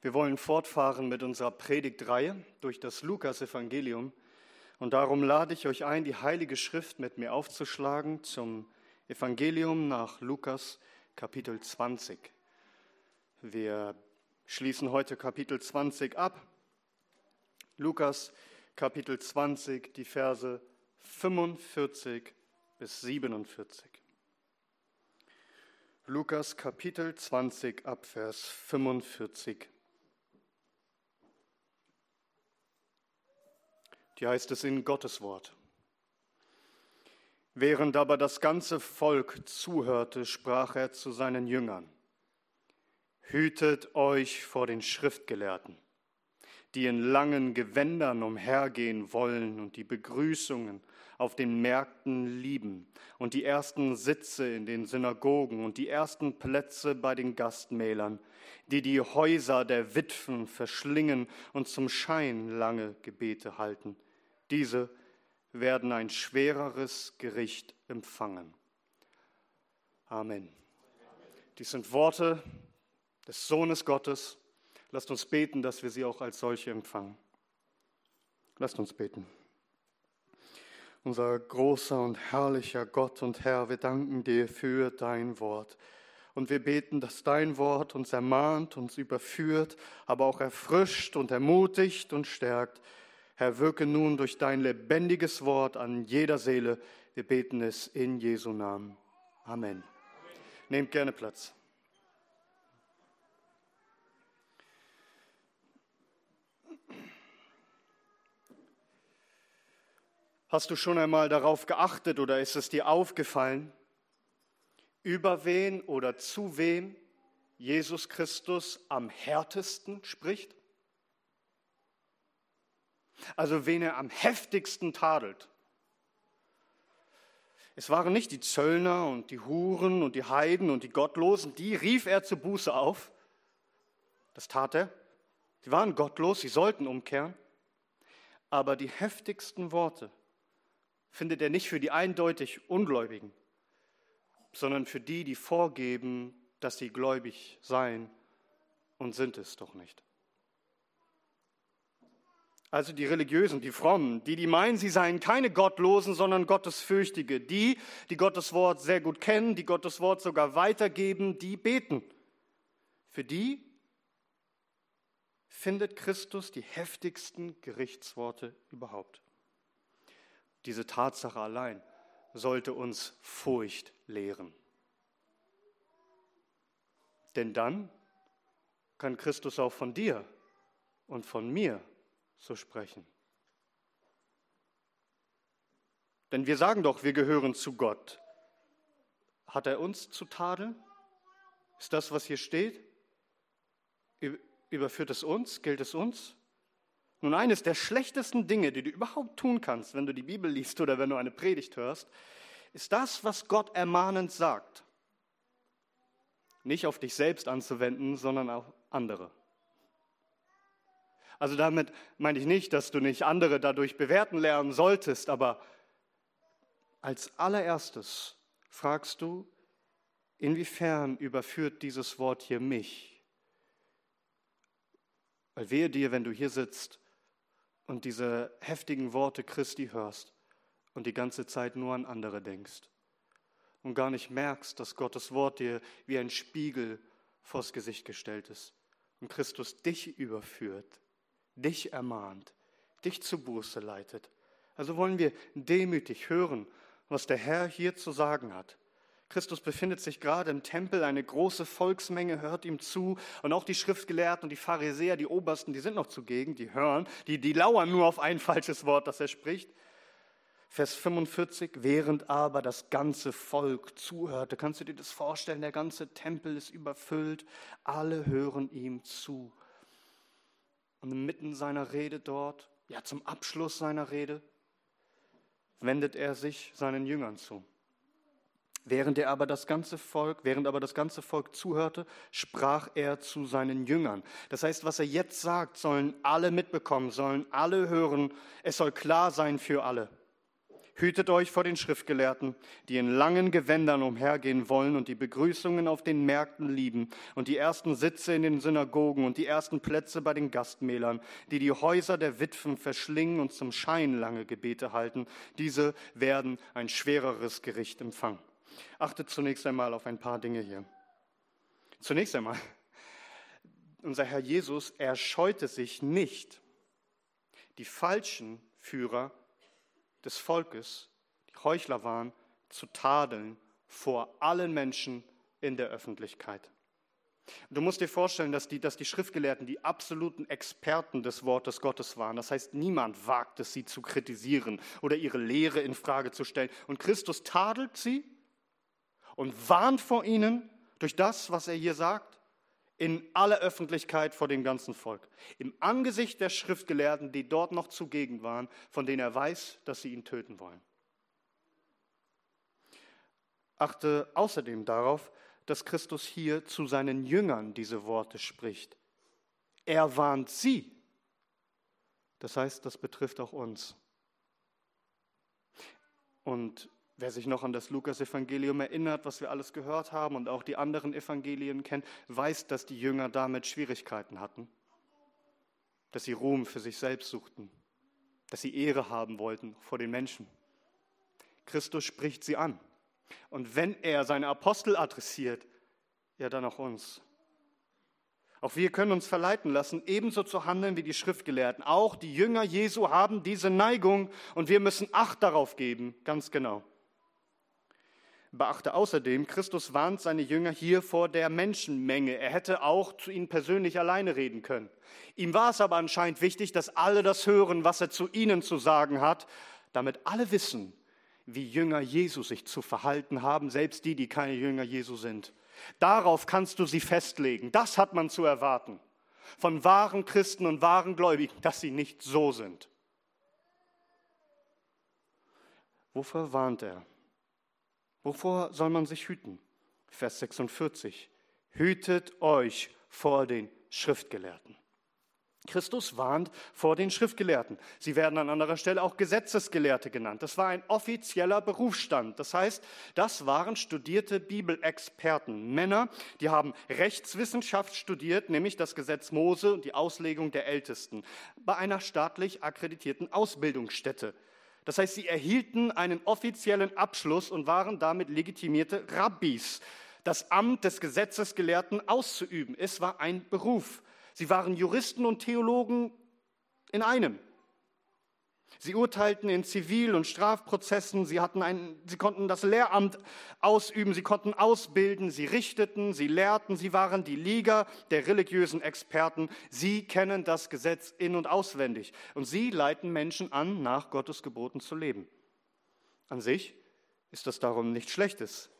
Wir wollen fortfahren mit unserer Predigtreihe durch das Lukas-Evangelium. Und darum lade ich euch ein, die Heilige Schrift mit mir aufzuschlagen zum Evangelium nach Lukas Kapitel 20. Wir schließen heute Kapitel 20 ab. Lukas Kapitel 20, die Verse 45 bis 47. Lukas Kapitel 20 ab Vers 45. Die heißt es in Gottes Wort. Während aber das ganze Volk zuhörte, sprach er zu seinen Jüngern, Hütet euch vor den Schriftgelehrten, die in langen Gewändern umhergehen wollen und die Begrüßungen auf den Märkten lieben und die ersten Sitze in den Synagogen und die ersten Plätze bei den Gastmählern, die die Häuser der Witwen verschlingen und zum Schein lange Gebete halten diese werden ein schwereres Gericht empfangen. Amen. Dies sind Worte des Sohnes Gottes. Lasst uns beten, dass wir sie auch als solche empfangen. Lasst uns beten. Unser großer und herrlicher Gott und Herr, wir danken dir für dein Wort. Und wir beten, dass dein Wort uns ermahnt, uns überführt, aber auch erfrischt und ermutigt und stärkt Herr, wirke nun durch dein lebendiges Wort an jeder Seele. Wir beten es in Jesu Namen. Amen. Amen. Nehmt gerne Platz. Hast du schon einmal darauf geachtet oder ist es dir aufgefallen, über wen oder zu wem Jesus Christus am härtesten spricht? Also wen er am heftigsten tadelt. Es waren nicht die Zöllner und die Huren und die Heiden und die Gottlosen, die rief er zur Buße auf. Das tat er. Sie waren gottlos, sie sollten umkehren. Aber die heftigsten Worte findet er nicht für die eindeutig Ungläubigen, sondern für die, die vorgeben, dass sie gläubig seien und sind es doch nicht. Also die Religiösen, die Frommen, die, die meinen, sie seien keine Gottlosen, sondern Gottesfürchtige, die, die Gottes Wort sehr gut kennen, die Gottes Wort sogar weitergeben, die beten. Für die findet Christus die heftigsten Gerichtsworte überhaupt. Diese Tatsache allein sollte uns Furcht lehren. Denn dann kann Christus auch von dir und von mir so sprechen. Denn wir sagen doch, wir gehören zu Gott. Hat er uns zu tadeln? Ist das, was hier steht? Überführt es uns? Gilt es uns? Nun, eines der schlechtesten Dinge, die du überhaupt tun kannst, wenn du die Bibel liest oder wenn du eine Predigt hörst, ist das, was Gott ermahnend sagt. Nicht auf dich selbst anzuwenden, sondern auf andere. Also damit meine ich nicht, dass du nicht andere dadurch bewerten lernen solltest, aber als allererstes fragst du, inwiefern überführt dieses Wort hier mich? Weil wehe dir, wenn du hier sitzt und diese heftigen Worte Christi hörst und die ganze Zeit nur an andere denkst und gar nicht merkst, dass Gottes Wort dir wie ein Spiegel vors Gesicht gestellt ist und Christus dich überführt dich ermahnt, dich zu Buße leitet. Also wollen wir demütig hören, was der Herr hier zu sagen hat. Christus befindet sich gerade im Tempel, eine große Volksmenge hört ihm zu und auch die Schriftgelehrten und die Pharisäer, die Obersten, die sind noch zugegen, die hören, die, die lauern nur auf ein falsches Wort, das er spricht. Vers 45, während aber das ganze Volk zuhörte, kannst du dir das vorstellen, der ganze Tempel ist überfüllt, alle hören ihm zu. Und inmitten seiner Rede dort, ja zum Abschluss seiner Rede, wendet er sich seinen Jüngern zu. Während er aber das ganze Volk, während aber das ganze Volk zuhörte, sprach er zu seinen Jüngern. Das heißt, was er jetzt sagt, sollen alle mitbekommen, sollen alle hören. Es soll klar sein für alle. Hütet euch vor den Schriftgelehrten, die in langen Gewändern umhergehen wollen und die Begrüßungen auf den Märkten lieben und die ersten Sitze in den Synagogen und die ersten Plätze bei den Gastmählern, die die Häuser der Witwen verschlingen und zum Schein lange Gebete halten. Diese werden ein schwereres Gericht empfangen. Achtet zunächst einmal auf ein paar Dinge hier. Zunächst einmal, unser Herr Jesus, er scheute sich nicht, die falschen Führer des Volkes, die Heuchler waren, zu tadeln vor allen Menschen in der Öffentlichkeit. Du musst dir vorstellen, dass die, dass die Schriftgelehrten die absoluten Experten des Wortes Gottes waren. Das heißt, niemand wagt es, sie zu kritisieren oder ihre Lehre in Frage zu stellen. Und Christus tadelt sie und warnt vor ihnen durch das, was er hier sagt in aller Öffentlichkeit vor dem ganzen Volk, im Angesicht der Schriftgelehrten, die dort noch zugegen waren, von denen er weiß, dass sie ihn töten wollen. Achte außerdem darauf, dass Christus hier zu seinen Jüngern diese Worte spricht. Er warnt sie. Das heißt, das betrifft auch uns. Und Wer sich noch an das Lukas-Evangelium erinnert, was wir alles gehört haben und auch die anderen Evangelien kennt, weiß, dass die Jünger damit Schwierigkeiten hatten. Dass sie Ruhm für sich selbst suchten. Dass sie Ehre haben wollten vor den Menschen. Christus spricht sie an. Und wenn er seine Apostel adressiert, ja dann auch uns. Auch wir können uns verleiten lassen, ebenso zu handeln wie die Schriftgelehrten. Auch die Jünger Jesu haben diese Neigung und wir müssen Acht darauf geben, ganz genau. Beachte außerdem, Christus warnt seine Jünger hier vor der Menschenmenge. Er hätte auch zu ihnen persönlich alleine reden können. Ihm war es aber anscheinend wichtig, dass alle das hören, was er zu ihnen zu sagen hat, damit alle wissen, wie Jünger Jesu sich zu verhalten haben, selbst die, die keine Jünger Jesu sind. Darauf kannst du sie festlegen. Das hat man zu erwarten von wahren Christen und wahren Gläubigen, dass sie nicht so sind. Wovor warnt er? Wovor soll man sich hüten? Vers 46. Hütet euch vor den Schriftgelehrten. Christus warnt vor den Schriftgelehrten. Sie werden an anderer Stelle auch Gesetzesgelehrte genannt. Das war ein offizieller Berufsstand. Das heißt, das waren studierte Bibelexperten, Männer, die haben Rechtswissenschaft studiert, nämlich das Gesetz Mose und die Auslegung der Ältesten, bei einer staatlich akkreditierten Ausbildungsstätte. Das heißt, sie erhielten einen offiziellen Abschluss und waren damit legitimierte Rabbis, das Amt des Gesetzesgelehrten auszuüben. Es war ein Beruf. Sie waren Juristen und Theologen in einem. Sie urteilten in Zivil- und Strafprozessen, sie, hatten ein, sie konnten das Lehramt ausüben, sie konnten ausbilden, sie richteten, sie lehrten, sie waren die Liga der religiösen Experten. Sie kennen das Gesetz in und auswendig und sie leiten Menschen an, nach Gottes Geboten zu leben. An sich ist das darum nichts Schlechtes.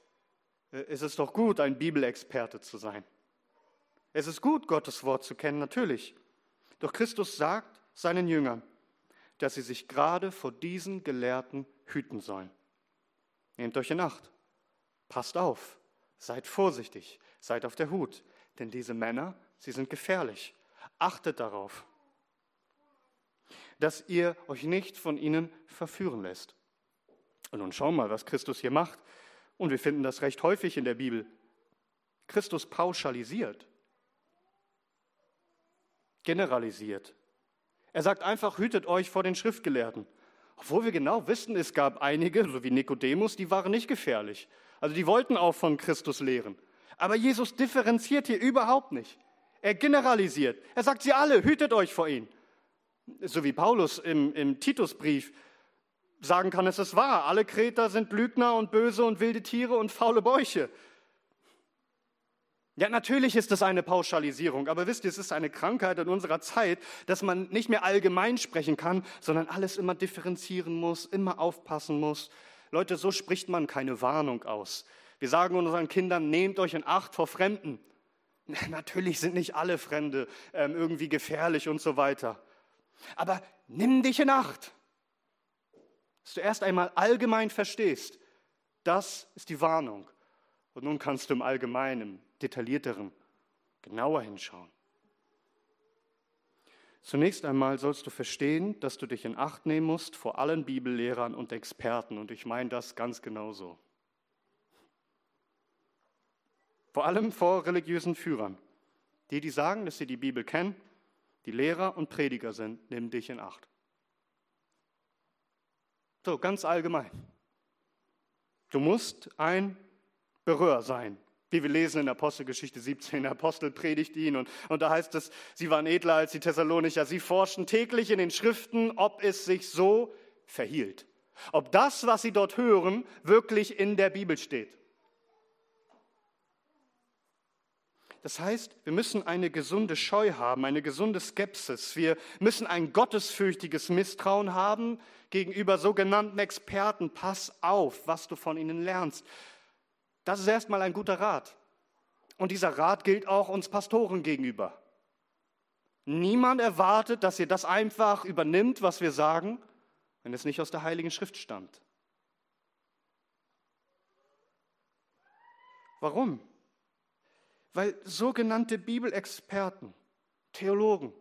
Äh, es ist doch gut, ein Bibelexperte zu sein. Es ist gut, Gottes Wort zu kennen, natürlich. Doch Christus sagt seinen Jüngern, dass sie sich gerade vor diesen Gelehrten hüten sollen. Nehmt euch in Acht, passt auf, seid vorsichtig, seid auf der Hut, denn diese Männer, sie sind gefährlich. Achtet darauf, dass ihr euch nicht von ihnen verführen lässt. Und nun schau mal, was Christus hier macht. Und wir finden das recht häufig in der Bibel. Christus pauschalisiert, generalisiert. Er sagt einfach, hütet euch vor den Schriftgelehrten. Obwohl wir genau wissen, es gab einige, so wie Nikodemus, die waren nicht gefährlich. Also die wollten auch von Christus lehren. Aber Jesus differenziert hier überhaupt nicht. Er generalisiert. Er sagt sie alle, hütet euch vor ihnen. So wie Paulus im, im Titusbrief sagen kann, es ist wahr. Alle Kreter sind Lügner und böse und wilde Tiere und faule Bäuche. Ja, natürlich ist das eine Pauschalisierung, aber wisst ihr, es ist eine Krankheit in unserer Zeit, dass man nicht mehr allgemein sprechen kann, sondern alles immer differenzieren muss, immer aufpassen muss. Leute, so spricht man keine Warnung aus. Wir sagen unseren Kindern, nehmt euch in Acht vor Fremden. Natürlich sind nicht alle Fremde ähm, irgendwie gefährlich und so weiter. Aber nimm dich in Acht. Dass du erst einmal allgemein verstehst, das ist die Warnung. Und nun kannst du im Allgemeinen, detaillierteren, genauer hinschauen. Zunächst einmal sollst du verstehen, dass du dich in Acht nehmen musst vor allen Bibellehrern und Experten. Und ich meine das ganz genauso. Vor allem vor religiösen Führern. Die, die sagen, dass sie die Bibel kennen, die Lehrer und Prediger sind, nehmen dich in Acht. So, ganz allgemein. Du musst ein Berührer sein. Wie wir lesen in Apostelgeschichte 17, der Apostel predigt ihn und, und da heißt es, sie waren edler als die Thessalonicher. Sie forschten täglich in den Schriften, ob es sich so verhielt. Ob das, was sie dort hören, wirklich in der Bibel steht. Das heißt, wir müssen eine gesunde Scheu haben, eine gesunde Skepsis. Wir müssen ein gottesfürchtiges Misstrauen haben gegenüber sogenannten Experten. Pass auf, was du von ihnen lernst. Das ist erstmal ein guter Rat. Und dieser Rat gilt auch uns Pastoren gegenüber. Niemand erwartet, dass ihr das einfach übernimmt, was wir sagen, wenn es nicht aus der Heiligen Schrift stammt. Warum? Weil sogenannte Bibelexperten, Theologen,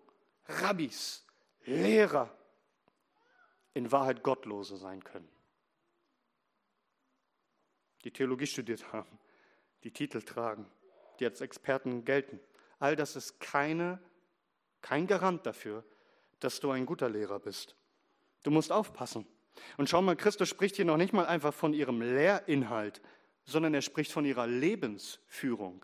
Rabbis, Lehrer in Wahrheit Gottlose sein können die Theologie studiert haben, die Titel tragen, die als Experten gelten. All das ist keine, kein Garant dafür, dass du ein guter Lehrer bist. Du musst aufpassen. Und schau mal, Christus spricht hier noch nicht mal einfach von ihrem Lehrinhalt, sondern er spricht von ihrer Lebensführung.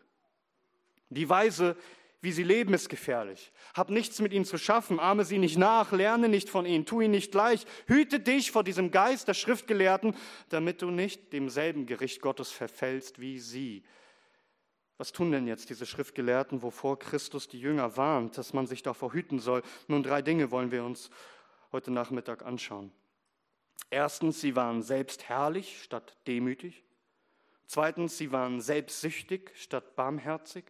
Die Weise, wie sie leben, ist gefährlich. Hab nichts mit ihnen zu schaffen, ahme sie nicht nach, lerne nicht von ihnen, tu ihnen nicht gleich. Hüte dich vor diesem Geist der Schriftgelehrten, damit du nicht demselben Gericht Gottes verfällst wie sie. Was tun denn jetzt diese Schriftgelehrten, wovor Christus die Jünger warnt, dass man sich davor hüten soll? Nun, drei Dinge wollen wir uns heute Nachmittag anschauen. Erstens, sie waren selbst herrlich statt demütig. Zweitens, sie waren selbstsüchtig statt barmherzig.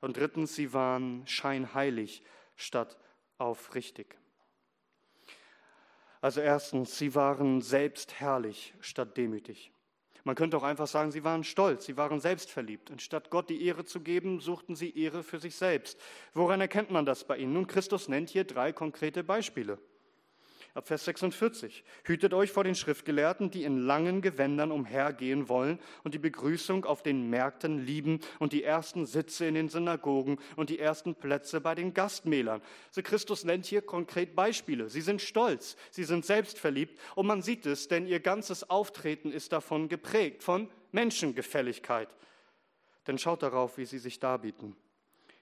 Und drittens, sie waren scheinheilig statt aufrichtig. Also erstens, sie waren selbst herrlich statt demütig. Man könnte auch einfach sagen, sie waren stolz, sie waren selbstverliebt. Und statt Gott die Ehre zu geben, suchten sie Ehre für sich selbst. Woran erkennt man das bei ihnen? Nun, Christus nennt hier drei konkrete Beispiele ab Vers 46. Hütet euch vor den Schriftgelehrten, die in langen Gewändern umhergehen wollen und die Begrüßung auf den Märkten lieben und die ersten Sitze in den Synagogen und die ersten Plätze bei den Gastmählern. Also Christus nennt hier konkret Beispiele. Sie sind stolz, sie sind selbstverliebt und man sieht es, denn ihr ganzes Auftreten ist davon geprägt, von Menschengefälligkeit. Denn schaut darauf, wie sie sich darbieten.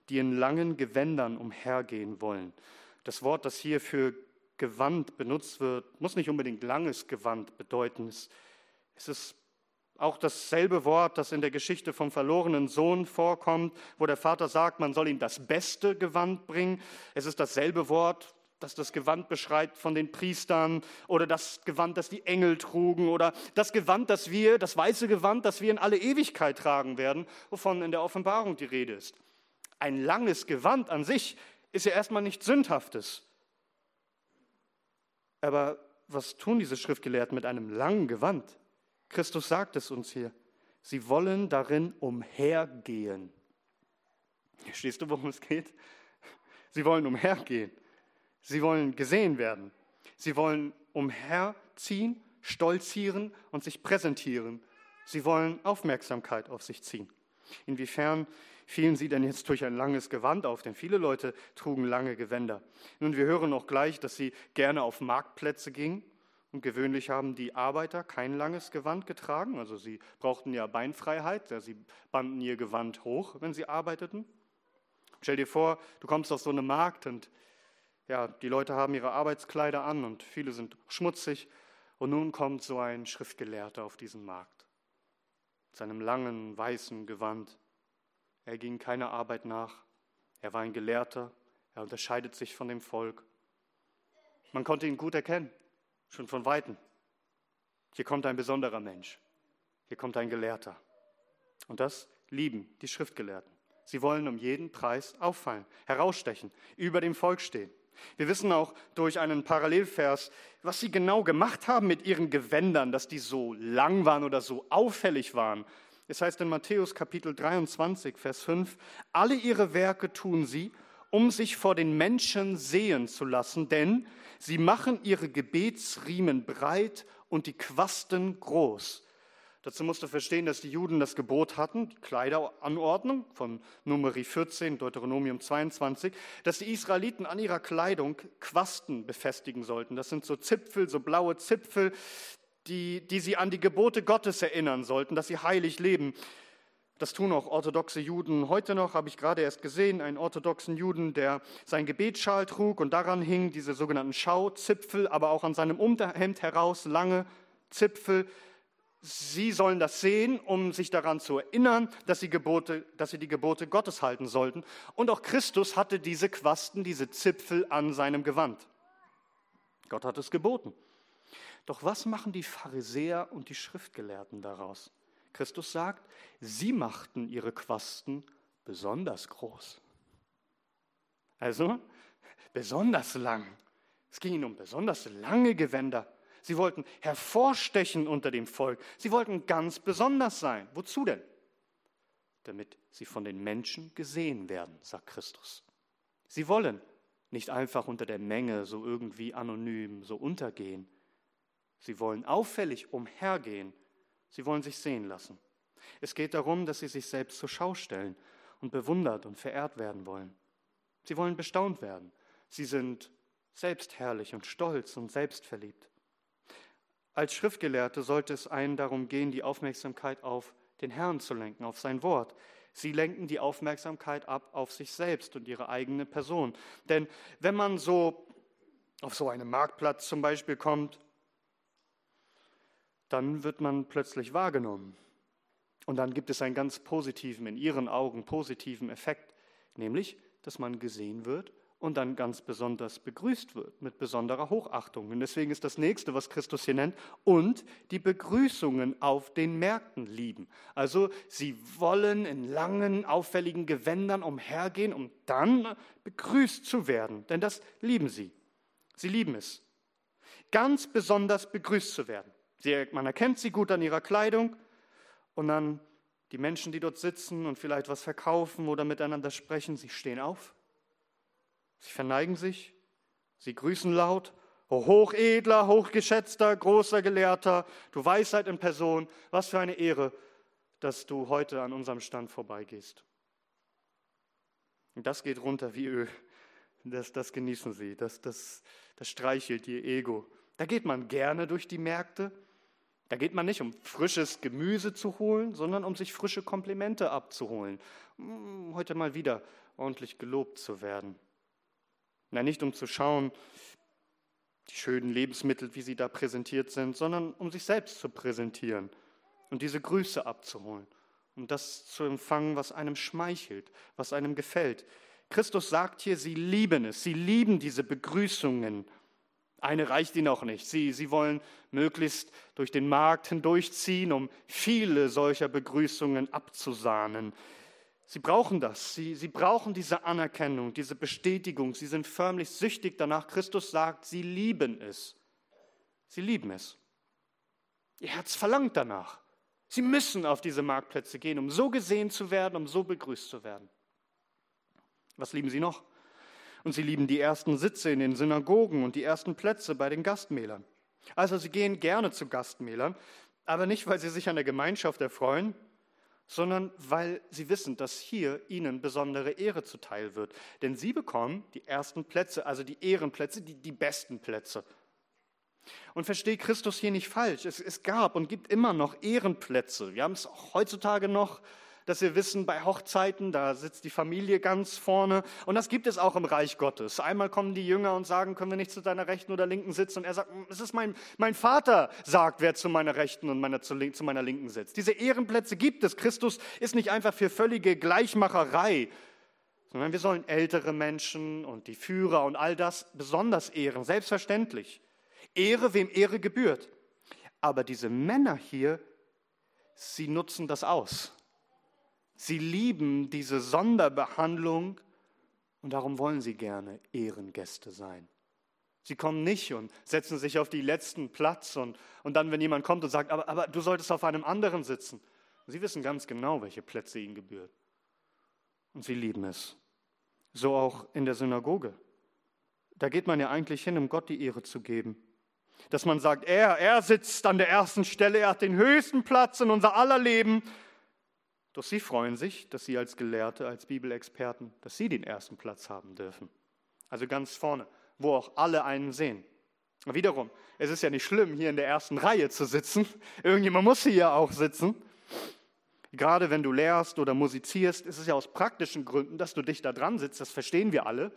Die in langen Gewändern umhergehen wollen. Das Wort, das hier für Gewand benutzt wird, muss nicht unbedingt langes Gewand bedeuten. Es ist auch dasselbe Wort, das in der Geschichte vom verlorenen Sohn vorkommt, wo der Vater sagt, man soll ihm das beste Gewand bringen. Es ist dasselbe Wort, das das Gewand beschreibt von den Priestern oder das Gewand, das die Engel trugen oder das Gewand, das wir, das weiße Gewand, das wir in alle Ewigkeit tragen werden, wovon in der Offenbarung die Rede ist. Ein langes Gewand an sich ist ja erstmal nichts Sündhaftes. Aber was tun diese Schriftgelehrten mit einem langen Gewand? Christus sagt es uns hier. Sie wollen darin umhergehen. Verstehst du, worum es geht? Sie wollen umhergehen. Sie wollen gesehen werden. Sie wollen umherziehen, stolzieren und sich präsentieren. Sie wollen Aufmerksamkeit auf sich ziehen. Inwiefern fielen sie denn jetzt durch ein langes Gewand auf? Denn viele Leute trugen lange Gewänder. Nun, wir hören noch gleich, dass sie gerne auf Marktplätze gingen. Und gewöhnlich haben die Arbeiter kein langes Gewand getragen. Also sie brauchten ja Beinfreiheit. Ja, sie banden ihr Gewand hoch, wenn sie arbeiteten. Stell dir vor, du kommst auf so einen Markt und ja, die Leute haben ihre Arbeitskleider an und viele sind schmutzig. Und nun kommt so ein Schriftgelehrter auf diesen Markt mit seinem langen weißen Gewand. Er ging keiner Arbeit nach. Er war ein Gelehrter. Er unterscheidet sich von dem Volk. Man konnte ihn gut erkennen, schon von weitem. Hier kommt ein besonderer Mensch. Hier kommt ein Gelehrter. Und das lieben die Schriftgelehrten. Sie wollen um jeden Preis auffallen, herausstechen, über dem Volk stehen. Wir wissen auch durch einen Parallelvers, was sie genau gemacht haben mit ihren Gewändern, dass die so lang waren oder so auffällig waren, es heißt in Matthäus Kapitel 23, Vers 5, alle ihre Werke tun sie, um sich vor den Menschen sehen zu lassen, denn sie machen ihre Gebetsriemen breit und die Quasten groß. Dazu musst du verstehen, dass die Juden das Gebot hatten, die Kleideranordnung von Numeri 14, Deuteronomium 22, dass die Israeliten an ihrer Kleidung Quasten befestigen sollten. Das sind so Zipfel, so blaue Zipfel, die, die sie an die Gebote Gottes erinnern sollten, dass sie heilig leben. Das tun auch orthodoxe Juden heute noch, habe ich gerade erst gesehen, einen orthodoxen Juden, der sein Gebetsschal trug und daran hing diese sogenannten Schauzipfel, aber auch an seinem Unterhemd heraus lange Zipfel, Sie sollen das sehen, um sich daran zu erinnern, dass sie, Gebote, dass sie die Gebote Gottes halten sollten. Und auch Christus hatte diese Quasten, diese Zipfel an seinem Gewand. Gott hat es geboten. Doch was machen die Pharisäer und die Schriftgelehrten daraus? Christus sagt, sie machten ihre Quasten besonders groß. Also besonders lang. Es ging ihnen um besonders lange Gewänder. Sie wollten hervorstechen unter dem Volk. Sie wollten ganz besonders sein. Wozu denn? Damit sie von den Menschen gesehen werden, sagt Christus. Sie wollen nicht einfach unter der Menge so irgendwie anonym, so untergehen. Sie wollen auffällig umhergehen. Sie wollen sich sehen lassen. Es geht darum, dass sie sich selbst zur Schau stellen und bewundert und verehrt werden wollen. Sie wollen bestaunt werden. Sie sind selbstherrlich und stolz und selbstverliebt. Als Schriftgelehrte sollte es einen darum gehen, die Aufmerksamkeit auf den Herrn zu lenken, auf sein Wort. Sie lenken die Aufmerksamkeit ab auf sich selbst und ihre eigene Person. Denn wenn man so auf so einen Marktplatz zum Beispiel kommt, dann wird man plötzlich wahrgenommen. Und dann gibt es einen ganz positiven, in ihren Augen positiven Effekt, nämlich, dass man gesehen wird und dann ganz besonders begrüßt wird, mit besonderer Hochachtung. Und deswegen ist das nächste, was Christus hier nennt, und die Begrüßungen auf den Märkten lieben. Also sie wollen in langen, auffälligen Gewändern umhergehen, um dann begrüßt zu werden, denn das lieben sie. Sie lieben es. Ganz besonders begrüßt zu werden. Sie, man erkennt sie gut an ihrer Kleidung und dann die Menschen, die dort sitzen und vielleicht was verkaufen oder miteinander sprechen, sie stehen auf Sie verneigen sich, sie grüßen laut, O hochedler, hochgeschätzter, großer Gelehrter, du Weisheit in Person, was für eine Ehre, dass du heute an unserem Stand vorbeigehst. Und das geht runter wie Öl. Das, das genießen sie, das, das, das streichelt ihr Ego. Da geht man gerne durch die Märkte. Da geht man nicht, um frisches Gemüse zu holen, sondern um sich frische Komplimente abzuholen. Um heute mal wieder ordentlich gelobt zu werden. Na, nicht um zu schauen, die schönen Lebensmittel, wie sie da präsentiert sind, sondern um sich selbst zu präsentieren und diese Grüße abzuholen, um das zu empfangen, was einem schmeichelt, was einem gefällt. Christus sagt hier, sie lieben es, sie lieben diese Begrüßungen. Eine reicht ihnen auch nicht. Sie, sie wollen möglichst durch den Markt hindurchziehen, um viele solcher Begrüßungen abzusahnen. Sie brauchen das. Sie, sie brauchen diese Anerkennung, diese Bestätigung. Sie sind förmlich süchtig danach. Christus sagt, sie lieben es. Sie lieben es. Ihr Herz verlangt danach. Sie müssen auf diese Marktplätze gehen, um so gesehen zu werden, um so begrüßt zu werden. Was lieben sie noch? Und sie lieben die ersten Sitze in den Synagogen und die ersten Plätze bei den Gastmählern. Also sie gehen gerne zu Gastmählern, aber nicht, weil sie sich an der Gemeinschaft erfreuen, sondern weil sie wissen, dass hier ihnen besondere Ehre zuteil wird. Denn sie bekommen die ersten Plätze, also die Ehrenplätze, die, die besten Plätze. Und verstehe Christus hier nicht falsch. Es, es gab und gibt immer noch Ehrenplätze. Wir haben es auch heutzutage noch dass wir wissen, bei Hochzeiten, da sitzt die Familie ganz vorne. Und das gibt es auch im Reich Gottes. Einmal kommen die Jünger und sagen, können wir nicht zu deiner Rechten oder Linken sitzen? Und er sagt, es ist mein, mein Vater, sagt, wer zu meiner Rechten und meiner, zu, zu meiner Linken sitzt. Diese Ehrenplätze gibt es. Christus ist nicht einfach für völlige Gleichmacherei, sondern wir sollen ältere Menschen und die Führer und all das besonders ehren, selbstverständlich. Ehre, wem Ehre gebührt. Aber diese Männer hier, sie nutzen das aus. Sie lieben diese Sonderbehandlung und darum wollen sie gerne Ehrengäste sein. Sie kommen nicht und setzen sich auf die letzten Platz und, und dann, wenn jemand kommt und sagt, aber, aber du solltest auf einem anderen sitzen. Sie wissen ganz genau, welche Plätze ihnen gebühren. Und sie lieben es. So auch in der Synagoge. Da geht man ja eigentlich hin, um Gott die Ehre zu geben. Dass man sagt, er, er sitzt an der ersten Stelle, er hat den höchsten Platz in unser aller Leben. Doch sie freuen sich, dass sie als Gelehrte, als Bibelexperten, dass sie den ersten Platz haben dürfen. Also ganz vorne, wo auch alle einen sehen. Wiederum, es ist ja nicht schlimm, hier in der ersten Reihe zu sitzen. Irgendjemand muss hier auch sitzen. Gerade wenn du lehrst oder musizierst, ist es ja aus praktischen Gründen, dass du dich da dran sitzt. Das verstehen wir alle.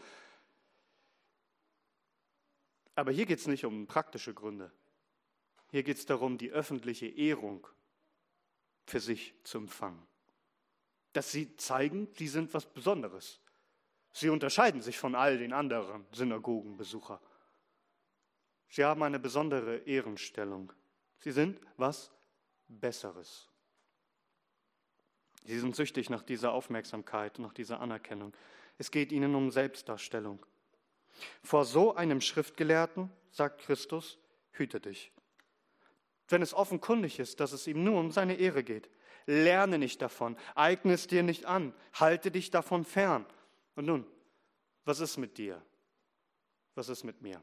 Aber hier geht es nicht um praktische Gründe. Hier geht es darum, die öffentliche Ehrung für sich zu empfangen. Dass sie zeigen, sie sind was Besonderes. Sie unterscheiden sich von all den anderen Synagogenbesuchern. Sie haben eine besondere Ehrenstellung. Sie sind was Besseres. Sie sind süchtig nach dieser Aufmerksamkeit, nach dieser Anerkennung. Es geht ihnen um Selbstdarstellung. Vor so einem Schriftgelehrten, sagt Christus, hüte dich. Wenn es offenkundig ist, dass es ihm nur um seine Ehre geht, lerne nicht davon, eigne es dir nicht an, halte dich davon fern. Und nun, was ist mit dir? Was ist mit mir?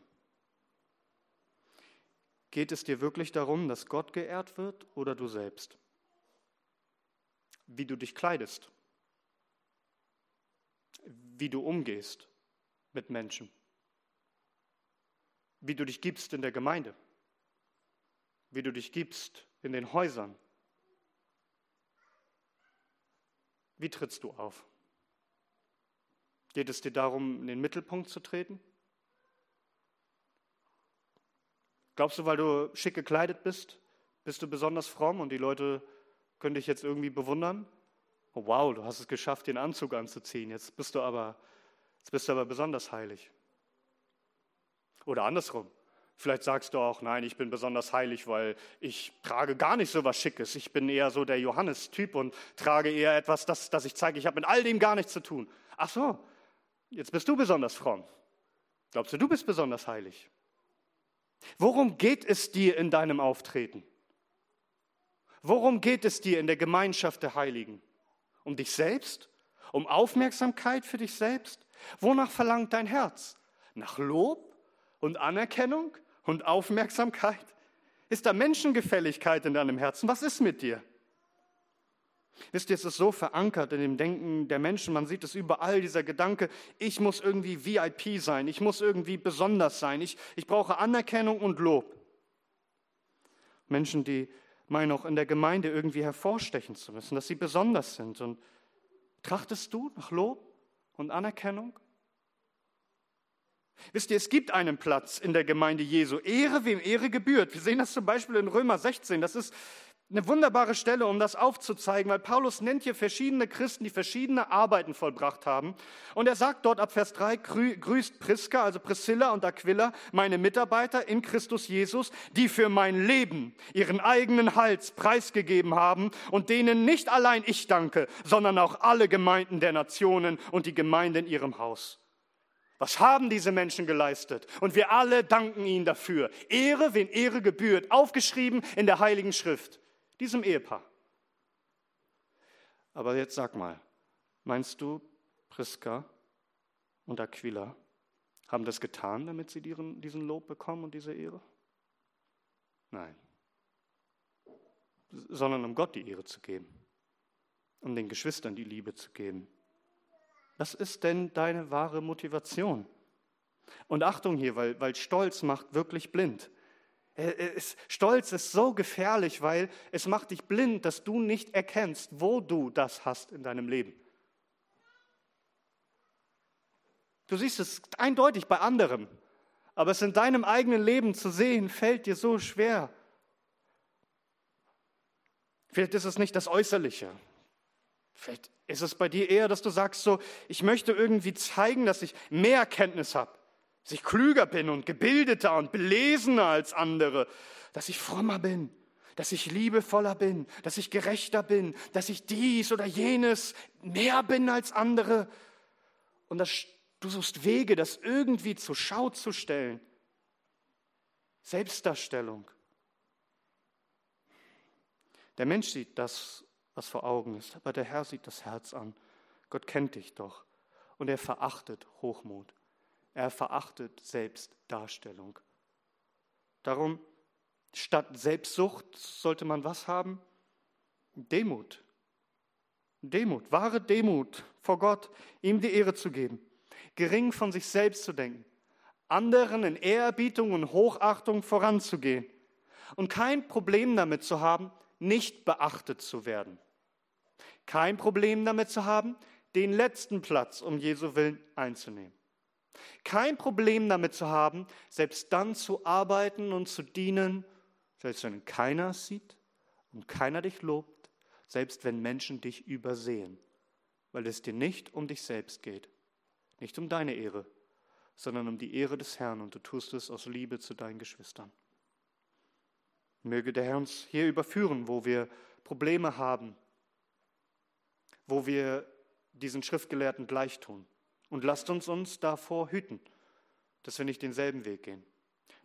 Geht es dir wirklich darum, dass Gott geehrt wird oder du selbst? Wie du dich kleidest, wie du umgehst mit Menschen, wie du dich gibst in der Gemeinde, wie du dich gibst in den Häusern. Wie trittst du auf? Geht es dir darum, in den Mittelpunkt zu treten? Glaubst du, weil du schick gekleidet bist, bist du besonders fromm und die Leute können dich jetzt irgendwie bewundern? Oh, wow, du hast es geschafft, den Anzug anzuziehen. Jetzt bist du aber, jetzt bist du aber besonders heilig. Oder andersrum. Vielleicht sagst du auch, nein, ich bin besonders heilig, weil ich trage gar nicht so was Schickes. Ich bin eher so der Johannes-Typ und trage eher etwas, das, das ich zeige, ich habe mit all dem gar nichts zu tun. Ach so, jetzt bist du besonders fromm. Glaubst du, du bist besonders heilig? Worum geht es dir in deinem Auftreten? Worum geht es dir in der Gemeinschaft der Heiligen? Um dich selbst? Um Aufmerksamkeit für dich selbst? Wonach verlangt dein Herz? Nach Lob und Anerkennung und Aufmerksamkeit? Ist da Menschengefälligkeit in deinem Herzen? Was ist mit dir? Wisst ihr, es ist so verankert in dem Denken der Menschen, man sieht es überall, dieser Gedanke, ich muss irgendwie VIP sein, ich muss irgendwie besonders sein, ich, ich brauche Anerkennung und Lob. Menschen, die meinen auch in der Gemeinde irgendwie hervorstechen zu müssen, dass sie besonders sind. Und trachtest du nach Lob und Anerkennung? Wisst ihr, es gibt einen Platz in der Gemeinde Jesu. Ehre, wem Ehre gebührt. Wir sehen das zum Beispiel in Römer 16. Das ist eine wunderbare Stelle, um das aufzuzeigen, weil Paulus nennt hier verschiedene Christen, die verschiedene Arbeiten vollbracht haben. Und er sagt dort ab Vers 3, grüßt Priska, also Priscilla und Aquila, meine Mitarbeiter in Christus Jesus, die für mein Leben ihren eigenen Hals preisgegeben haben und denen nicht allein ich danke, sondern auch alle Gemeinden der Nationen und die Gemeinde in ihrem Haus. Was haben diese Menschen geleistet? Und wir alle danken ihnen dafür. Ehre, wen Ehre gebührt, aufgeschrieben in der Heiligen Schrift diesem Ehepaar. Aber jetzt sag mal, meinst du, Priska und Aquila haben das getan, damit sie diesen, Lob bekommen und diese Ehre? Nein. Sondern um Gott die Ehre zu geben, um den Geschwistern die Liebe zu geben. Was ist denn deine wahre Motivation? Und Achtung hier, weil, weil Stolz macht wirklich blind. Ist, Stolz ist so gefährlich, weil es macht dich blind, dass du nicht erkennst, wo du das hast in deinem Leben. Du siehst es eindeutig bei anderen, aber es in deinem eigenen Leben zu sehen, fällt dir so schwer. Vielleicht ist es nicht das Äußerliche. Vielleicht ist es bei dir eher, dass du sagst so, ich möchte irgendwie zeigen, dass ich mehr Kenntnis habe dass ich klüger bin und gebildeter und belesener als andere, dass ich frommer bin, dass ich liebevoller bin, dass ich gerechter bin, dass ich dies oder jenes mehr bin als andere. Und das, du suchst Wege, das irgendwie zur Schau zu stellen. Selbstdarstellung. Der Mensch sieht das, was vor Augen ist, aber der Herr sieht das Herz an. Gott kennt dich doch. und er verachtet Hochmut. Er verachtet Selbstdarstellung. Darum, statt Selbstsucht sollte man was haben? Demut. Demut, wahre Demut vor Gott, ihm die Ehre zu geben, gering von sich selbst zu denken, anderen in Ehrerbietung und Hochachtung voranzugehen und kein Problem damit zu haben, nicht beachtet zu werden. Kein Problem damit zu haben, den letzten Platz um Jesu Willen einzunehmen. Kein Problem damit zu haben, selbst dann zu arbeiten und zu dienen, selbst wenn keiner es sieht und keiner dich lobt, selbst wenn Menschen dich übersehen, weil es dir nicht um dich selbst geht, nicht um deine Ehre, sondern um die Ehre des Herrn und du tust es aus Liebe zu deinen Geschwistern. Möge der Herr uns hier überführen, wo wir Probleme haben, wo wir diesen Schriftgelehrten gleich tun. Und lasst uns uns davor hüten, dass wir nicht denselben Weg gehen.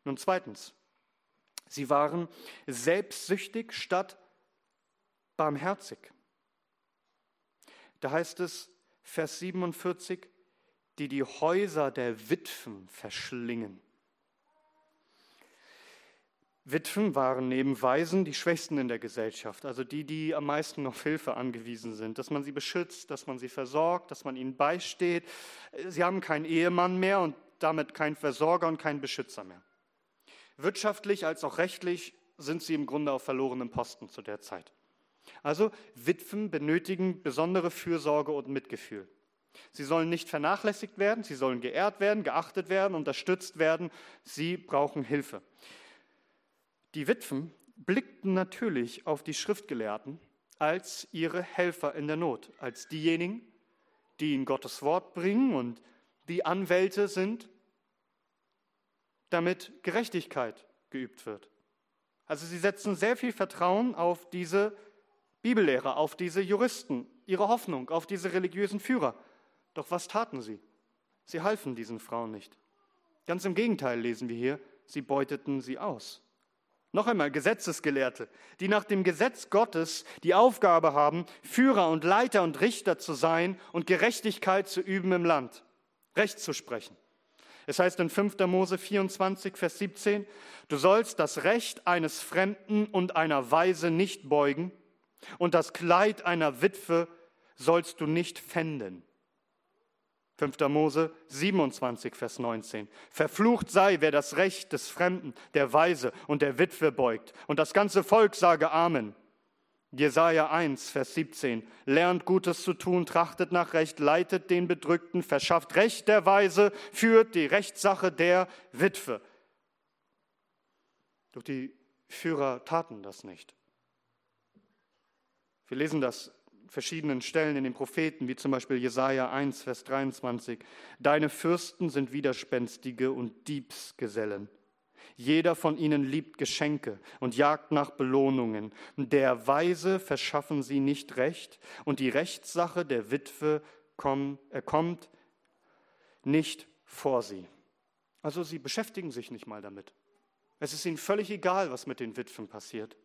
Nun zweitens, sie waren selbstsüchtig statt barmherzig. Da heißt es, Vers 47, die die Häuser der Witwen verschlingen. Witwen waren neben Waisen die Schwächsten in der Gesellschaft, also die, die am meisten auf Hilfe angewiesen sind, dass man sie beschützt, dass man sie versorgt, dass man ihnen beisteht. Sie haben keinen Ehemann mehr und damit keinen Versorger und keinen Beschützer mehr. Wirtschaftlich als auch rechtlich sind sie im Grunde auf verlorenem Posten zu der Zeit. Also Witwen benötigen besondere Fürsorge und Mitgefühl. Sie sollen nicht vernachlässigt werden, sie sollen geehrt werden, geachtet werden, unterstützt werden. Sie brauchen Hilfe. Die Witwen blickten natürlich auf die Schriftgelehrten als ihre Helfer in der Not, als diejenigen, die ihnen Gottes Wort bringen und die Anwälte sind, damit Gerechtigkeit geübt wird. Also sie setzen sehr viel Vertrauen auf diese Bibellehrer, auf diese Juristen, ihre Hoffnung, auf diese religiösen Führer. Doch was taten sie? Sie halfen diesen Frauen nicht. Ganz im Gegenteil lesen wir hier, sie beuteten sie aus. Noch einmal, Gesetzesgelehrte, die nach dem Gesetz Gottes die Aufgabe haben, Führer und Leiter und Richter zu sein und Gerechtigkeit zu üben im Land, Recht zu sprechen. Es heißt in 5. Mose 24, Vers 17, du sollst das Recht eines Fremden und einer Weise nicht beugen und das Kleid einer Witwe sollst du nicht fänden. 5. Mose 27, Vers 19. Verflucht sei, wer das Recht des Fremden, der Weise und der Witwe beugt. Und das ganze Volk sage Amen. Jesaja 1, Vers 17. Lernt Gutes zu tun, trachtet nach Recht, leitet den Bedrückten, verschafft Recht der Weise, führt die Rechtssache der Witwe. Doch die Führer taten das nicht. Wir lesen das verschiedenen Stellen in den Propheten, wie zum Beispiel Jesaja 1, Vers 23. Deine Fürsten sind widerspenstige und Diebsgesellen. Jeder von ihnen liebt Geschenke und jagt nach Belohnungen. Der Weise verschaffen sie nicht Recht und die Rechtssache der Witwe äh, kommt nicht vor sie. Also sie beschäftigen sich nicht mal damit. Es ist ihnen völlig egal, was mit den Witwen passiert.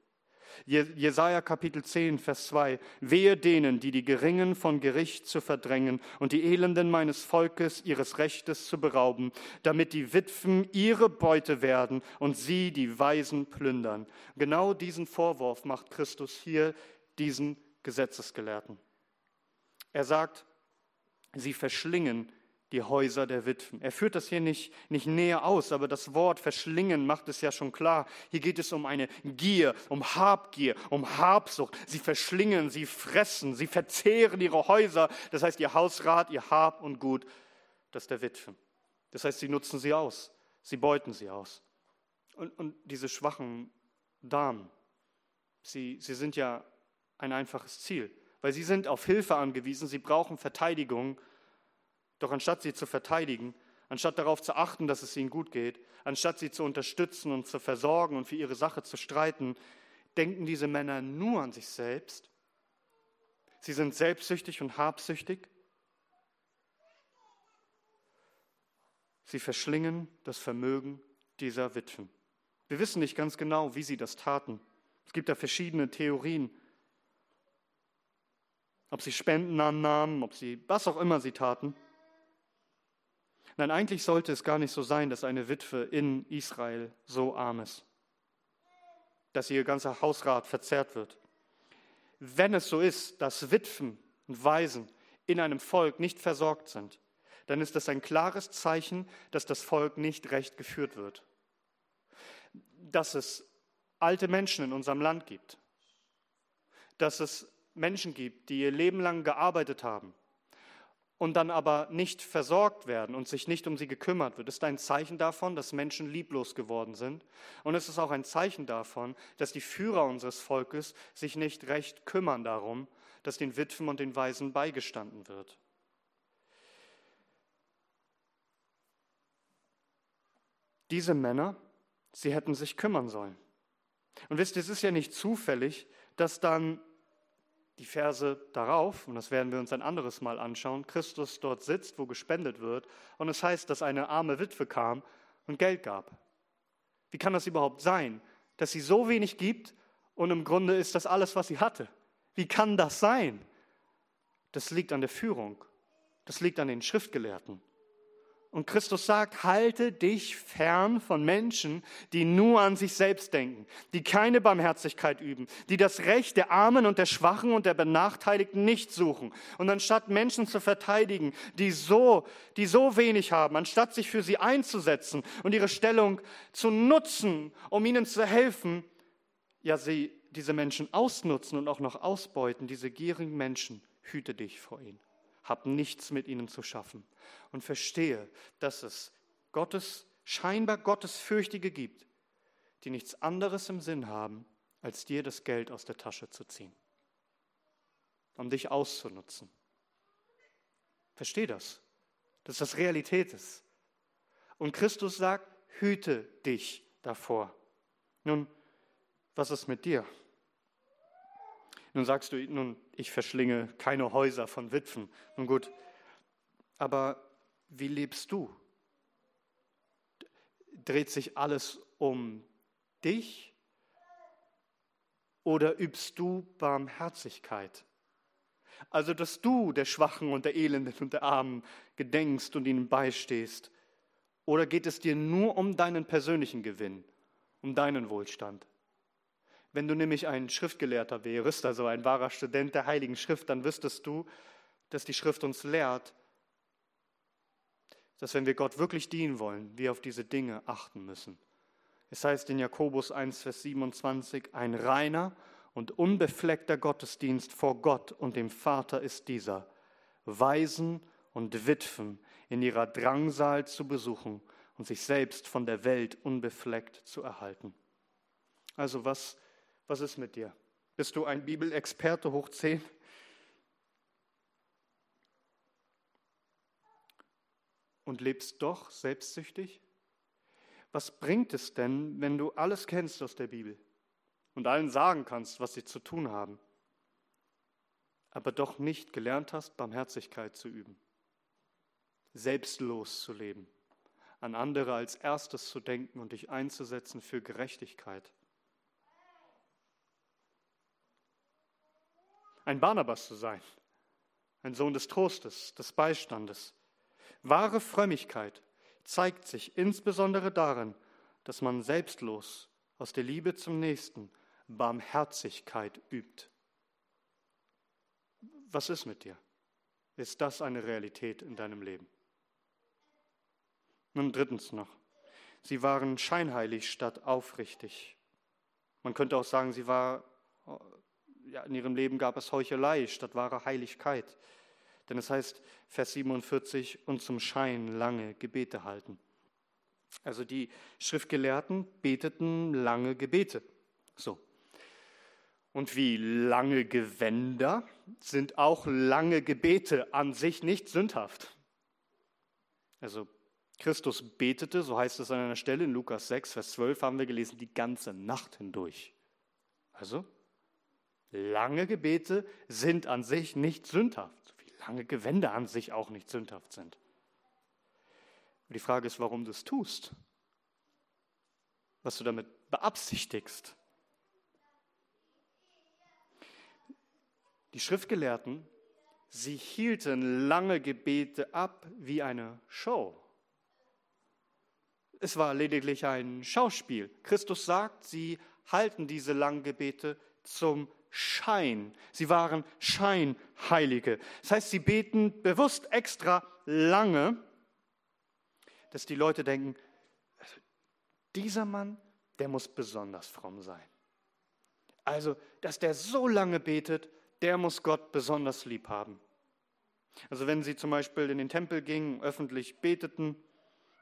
Jesaja Kapitel 10, Vers 2. Wehe denen, die die Geringen von Gericht zu verdrängen und die Elenden meines Volkes ihres Rechtes zu berauben, damit die Witwen ihre Beute werden und sie die Weisen plündern. Genau diesen Vorwurf macht Christus hier diesen Gesetzesgelehrten. Er sagt, sie verschlingen die Häuser der Witwen. Er führt das hier nicht, nicht näher aus, aber das Wort verschlingen macht es ja schon klar. Hier geht es um eine Gier, um Habgier, um Habsucht. Sie verschlingen, sie fressen, sie verzehren ihre Häuser, das heißt ihr Hausrat, ihr Hab und Gut, das der Witwen. Das heißt, sie nutzen sie aus, sie beuten sie aus. Und, und diese schwachen Damen, sie, sie sind ja ein einfaches Ziel, weil sie sind auf Hilfe angewiesen, sie brauchen Verteidigung doch anstatt sie zu verteidigen, anstatt darauf zu achten, dass es ihnen gut geht, anstatt sie zu unterstützen und zu versorgen und für ihre Sache zu streiten, denken diese Männer nur an sich selbst. Sie sind selbstsüchtig und habsüchtig. Sie verschlingen das Vermögen dieser Witwen. Wir wissen nicht ganz genau, wie sie das taten. Es gibt da verschiedene Theorien. Ob sie Spenden annahmen, ob sie was auch immer sie taten. Nein, eigentlich sollte es gar nicht so sein, dass eine Witwe in Israel so arm ist, dass ihr ganzer Hausrat verzehrt wird. Wenn es so ist, dass Witwen und Waisen in einem Volk nicht versorgt sind, dann ist das ein klares Zeichen, dass das Volk nicht recht geführt wird. Dass es alte Menschen in unserem Land gibt. Dass es Menschen gibt, die ihr Leben lang gearbeitet haben und dann aber nicht versorgt werden und sich nicht um sie gekümmert wird, ist ein Zeichen davon, dass Menschen lieblos geworden sind. Und es ist auch ein Zeichen davon, dass die Führer unseres Volkes sich nicht recht kümmern darum, dass den Witwen und den Waisen beigestanden wird. Diese Männer, sie hätten sich kümmern sollen. Und wisst ihr, es ist ja nicht zufällig, dass dann die Verse darauf, und das werden wir uns ein anderes Mal anschauen, Christus dort sitzt, wo gespendet wird, und es heißt, dass eine arme Witwe kam und Geld gab. Wie kann das überhaupt sein, dass sie so wenig gibt und im Grunde ist das alles, was sie hatte? Wie kann das sein? Das liegt an der Führung, das liegt an den Schriftgelehrten. Und Christus sagt, halte dich fern von Menschen, die nur an sich selbst denken, die keine Barmherzigkeit üben, die das Recht der Armen und der Schwachen und der Benachteiligten nicht suchen. Und anstatt Menschen zu verteidigen, die so, die so wenig haben, anstatt sich für sie einzusetzen und ihre Stellung zu nutzen, um ihnen zu helfen, ja, sie diese Menschen ausnutzen und auch noch ausbeuten, diese gierigen Menschen, hüte dich vor ihnen hab nichts mit ihnen zu schaffen. Und verstehe, dass es Gottes, scheinbar Gottesfürchtige gibt, die nichts anderes im Sinn haben, als dir das Geld aus der Tasche zu ziehen, um dich auszunutzen. Verstehe das, dass das Realität ist. Und Christus sagt, hüte dich davor. Nun, was ist mit dir? Nun sagst du, nun, ich verschlinge keine Häuser von Witwen. Nun gut, aber wie lebst du? Dreht sich alles um dich oder übst du Barmherzigkeit? Also, dass du der Schwachen und der Elenden und der Armen gedenkst und ihnen beistehst. Oder geht es dir nur um deinen persönlichen Gewinn, um deinen Wohlstand? Wenn du nämlich ein Schriftgelehrter wärst, also ein wahrer Student der Heiligen Schrift, dann wüsstest du, dass die Schrift uns lehrt, dass wenn wir Gott wirklich dienen wollen, wir auf diese Dinge achten müssen. Es heißt in Jakobus 1, Vers 27, ein reiner und unbefleckter Gottesdienst vor Gott und dem Vater ist dieser, Waisen und Witwen in ihrer Drangsal zu besuchen und sich selbst von der Welt unbefleckt zu erhalten. Also was was ist mit dir? Bist du ein Bibelexperte hoch 10? Und lebst doch selbstsüchtig? Was bringt es denn, wenn du alles kennst aus der Bibel und allen sagen kannst, was sie zu tun haben, aber doch nicht gelernt hast, Barmherzigkeit zu üben, selbstlos zu leben, an andere als erstes zu denken und dich einzusetzen für Gerechtigkeit? Ein Barnabas zu sein, ein Sohn des Trostes, des Beistandes. Wahre Frömmigkeit zeigt sich insbesondere darin, dass man selbstlos aus der Liebe zum Nächsten Barmherzigkeit übt. Was ist mit dir? Ist das eine Realität in deinem Leben? Nun drittens noch. Sie waren scheinheilig statt aufrichtig. Man könnte auch sagen, sie war ja, in ihrem Leben gab es Heuchelei statt wahrer Heiligkeit. Denn es heißt, Vers 47, und zum Schein lange Gebete halten. Also die Schriftgelehrten beteten lange Gebete. So. Und wie lange Gewänder sind auch lange Gebete an sich nicht sündhaft. Also Christus betete, so heißt es an einer Stelle in Lukas 6, Vers 12 haben wir gelesen, die ganze Nacht hindurch. Also Lange Gebete sind an sich nicht sündhaft, wie lange Gewände an sich auch nicht sündhaft sind. die Frage ist, warum du es tust, was du damit beabsichtigst. Die Schriftgelehrten, sie hielten lange Gebete ab wie eine Show, Es war lediglich ein Schauspiel. Christus sagt, sie halten diese langen Gebete zum Schein. Sie waren Scheinheilige. Das heißt, sie beten bewusst extra lange, dass die Leute denken, dieser Mann, der muss besonders fromm sein. Also, dass der so lange betet, der muss Gott besonders lieb haben. Also wenn sie zum Beispiel in den Tempel gingen, öffentlich beteten,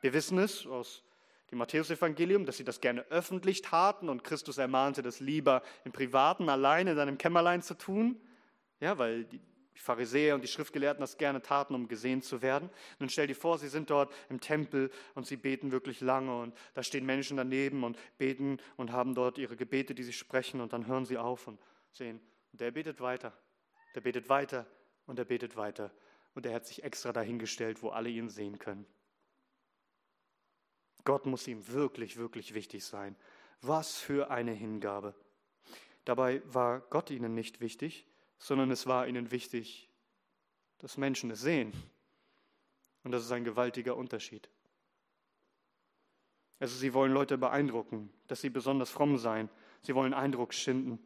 wir wissen es aus dem Matthäusevangelium, dass sie das gerne öffentlich taten und Christus ermahnte, das lieber im Privaten, allein in seinem Kämmerlein zu tun, ja, weil die Pharisäer und die Schriftgelehrten das gerne taten, um gesehen zu werden. Nun stell dir vor, sie sind dort im Tempel und sie beten wirklich lange und da stehen Menschen daneben und beten und haben dort ihre Gebete, die sie sprechen und dann hören sie auf und sehen, der betet weiter, der betet weiter und er betet weiter und er hat sich extra dahingestellt, wo alle ihn sehen können. Gott muss ihm wirklich, wirklich wichtig sein. Was für eine Hingabe. Dabei war Gott ihnen nicht wichtig, sondern es war ihnen wichtig, dass Menschen es sehen. Und das ist ein gewaltiger Unterschied. Also sie wollen Leute beeindrucken, dass sie besonders fromm seien. Sie wollen Eindruck schinden.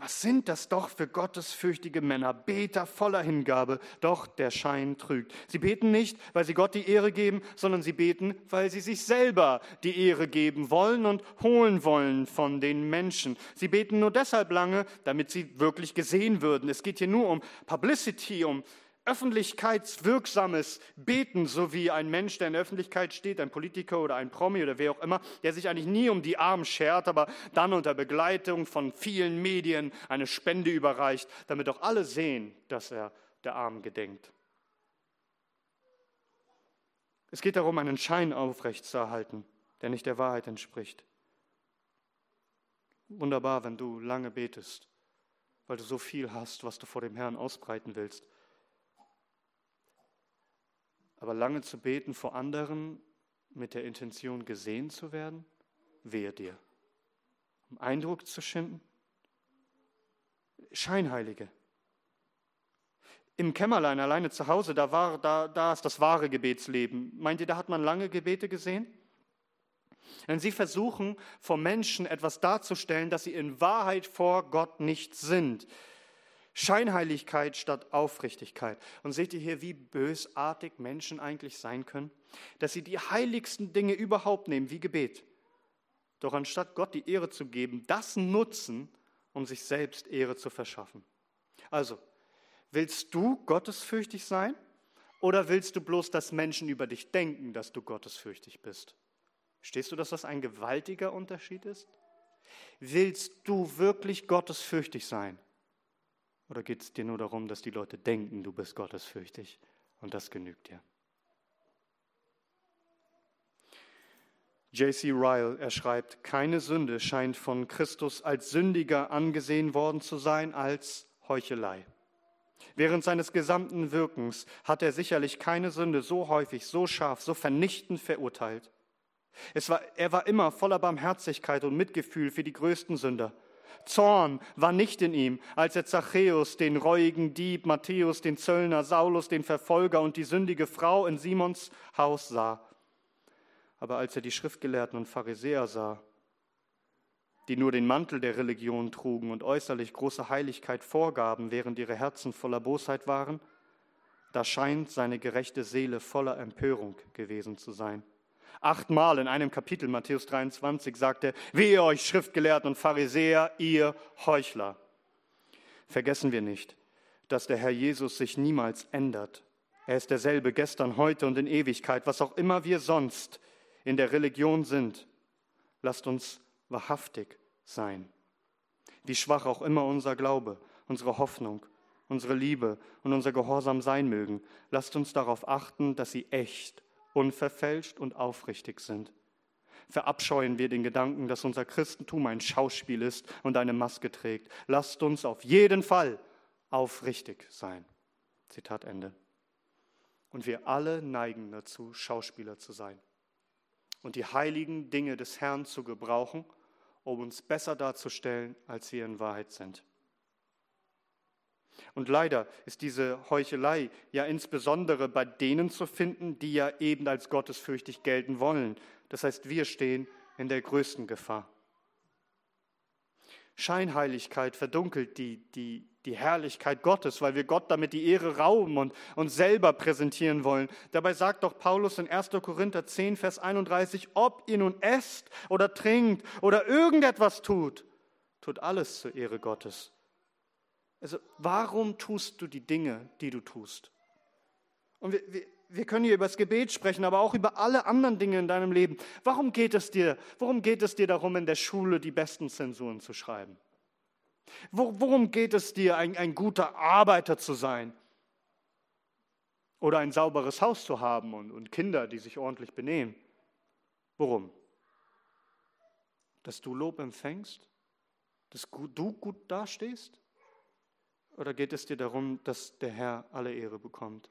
Was sind das doch für gottesfürchtige Männer, Beter voller Hingabe, doch der Schein trügt. Sie beten nicht, weil sie Gott die Ehre geben, sondern sie beten, weil sie sich selber die Ehre geben wollen und holen wollen von den Menschen. Sie beten nur deshalb lange, damit sie wirklich gesehen würden. Es geht hier nur um Publicity, um öffentlichkeitswirksames Beten, so wie ein Mensch, der in der Öffentlichkeit steht, ein Politiker oder ein Promi oder wer auch immer, der sich eigentlich nie um die Armen schert, aber dann unter Begleitung von vielen Medien eine Spende überreicht, damit auch alle sehen, dass er der Armen gedenkt. Es geht darum, einen Schein aufrechtzuerhalten, der nicht der Wahrheit entspricht. Wunderbar, wenn du lange betest, weil du so viel hast, was du vor dem Herrn ausbreiten willst. Aber lange zu beten vor anderen mit der Intention gesehen zu werden, wehe dir. Um Eindruck zu schinden. Scheinheilige. Im Kämmerlein alleine zu Hause, da, war, da, da ist das wahre Gebetsleben. Meint ihr, da hat man lange Gebete gesehen? Denn sie versuchen vor Menschen etwas darzustellen, dass sie in Wahrheit vor Gott nicht sind. Scheinheiligkeit statt Aufrichtigkeit. Und seht ihr hier, wie bösartig Menschen eigentlich sein können? Dass sie die heiligsten Dinge überhaupt nehmen, wie Gebet. Doch anstatt Gott die Ehre zu geben, das nutzen, um sich selbst Ehre zu verschaffen. Also, willst du gottesfürchtig sein oder willst du bloß, dass Menschen über dich denken, dass du gottesfürchtig bist? Stehst du, dass das ein gewaltiger Unterschied ist? Willst du wirklich gottesfürchtig sein? Oder geht es dir nur darum, dass die Leute denken, du bist gottesfürchtig und das genügt dir? J.C. Ryle, er schreibt, keine Sünde scheint von Christus als sündiger angesehen worden zu sein als Heuchelei. Während seines gesamten Wirkens hat er sicherlich keine Sünde so häufig, so scharf, so vernichtend verurteilt. War, er war immer voller Barmherzigkeit und Mitgefühl für die größten Sünder. Zorn war nicht in ihm, als er Zachäus, den reuigen Dieb, Matthäus, den Zöllner, Saulus, den Verfolger und die sündige Frau in Simons Haus sah. Aber als er die Schriftgelehrten und Pharisäer sah, die nur den Mantel der Religion trugen und äußerlich große Heiligkeit vorgaben, während ihre Herzen voller Bosheit waren, da scheint seine gerechte Seele voller Empörung gewesen zu sein. Achtmal in einem Kapitel, Matthäus 23, sagt er, wehe euch Schriftgelehrten und Pharisäer, ihr Heuchler. Vergessen wir nicht, dass der Herr Jesus sich niemals ändert. Er ist derselbe gestern, heute und in Ewigkeit, was auch immer wir sonst in der Religion sind. Lasst uns wahrhaftig sein. Wie schwach auch immer unser Glaube, unsere Hoffnung, unsere Liebe und unser Gehorsam sein mögen, lasst uns darauf achten, dass sie echt unverfälscht und aufrichtig sind. Verabscheuen wir den Gedanken, dass unser Christentum ein Schauspiel ist und eine Maske trägt. Lasst uns auf jeden Fall aufrichtig sein. Zitat Ende. Und wir alle neigen dazu, Schauspieler zu sein und die heiligen Dinge des Herrn zu gebrauchen, um uns besser darzustellen, als wir in Wahrheit sind. Und leider ist diese Heuchelei ja insbesondere bei denen zu finden, die ja eben als gottesfürchtig gelten wollen. Das heißt, wir stehen in der größten Gefahr. Scheinheiligkeit verdunkelt die, die, die Herrlichkeit Gottes, weil wir Gott damit die Ehre rauben und uns selber präsentieren wollen. Dabei sagt doch Paulus in 1. Korinther 10, Vers 31, ob ihr nun esst oder trinkt oder irgendetwas tut, tut alles zur Ehre Gottes. Also warum tust du die Dinge, die du tust? Und wir, wir, wir können hier über das Gebet sprechen, aber auch über alle anderen Dinge in deinem Leben. Warum geht es dir, warum geht es dir darum, in der Schule die besten Zensuren zu schreiben? Worum geht es dir, ein, ein guter Arbeiter zu sein? Oder ein sauberes Haus zu haben und, und Kinder, die sich ordentlich benehmen? Worum? Dass du Lob empfängst? Dass du gut dastehst? Oder geht es dir darum, dass der Herr alle Ehre bekommt?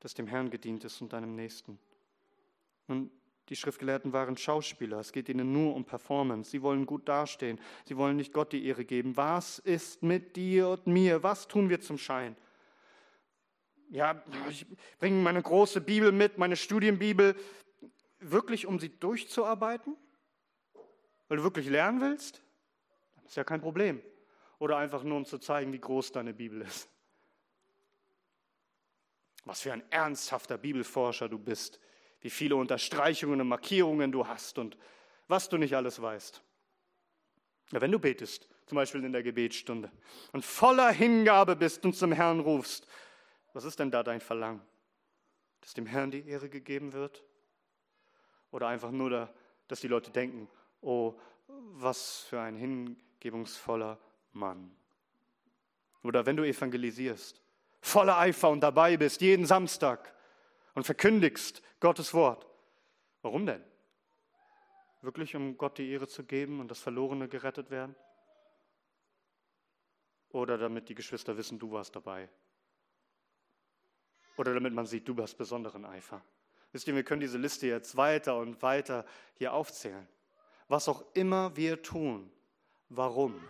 Dass dem Herrn gedient ist und deinem Nächsten? Nun, die Schriftgelehrten waren Schauspieler. Es geht ihnen nur um Performance. Sie wollen gut dastehen. Sie wollen nicht Gott die Ehre geben. Was ist mit dir und mir? Was tun wir zum Schein? Ja, ich bringe meine große Bibel mit, meine Studienbibel, wirklich um sie durchzuarbeiten? Weil du wirklich lernen willst? Das ist ja kein Problem. Oder einfach nur, um zu zeigen, wie groß deine Bibel ist. Was für ein ernsthafter Bibelforscher du bist wie viele Unterstreichungen und Markierungen du hast und was du nicht alles weißt. Ja, wenn du betest, zum Beispiel in der Gebetsstunde, und voller Hingabe bist und zum Herrn rufst, was ist denn da dein Verlangen? Dass dem Herrn die Ehre gegeben wird? Oder einfach nur, dass die Leute denken, oh, was für ein hingebungsvoller Mann. Oder wenn du evangelisierst, voller Eifer und dabei bist, jeden Samstag, und verkündigst Gottes Wort. Warum denn? Wirklich, um Gott die Ehre zu geben und das Verlorene gerettet werden? Oder damit die Geschwister wissen, du warst dabei? Oder damit man sieht, du hast besonderen Eifer? Wisst ihr, wir können diese Liste jetzt weiter und weiter hier aufzählen. Was auch immer wir tun, warum?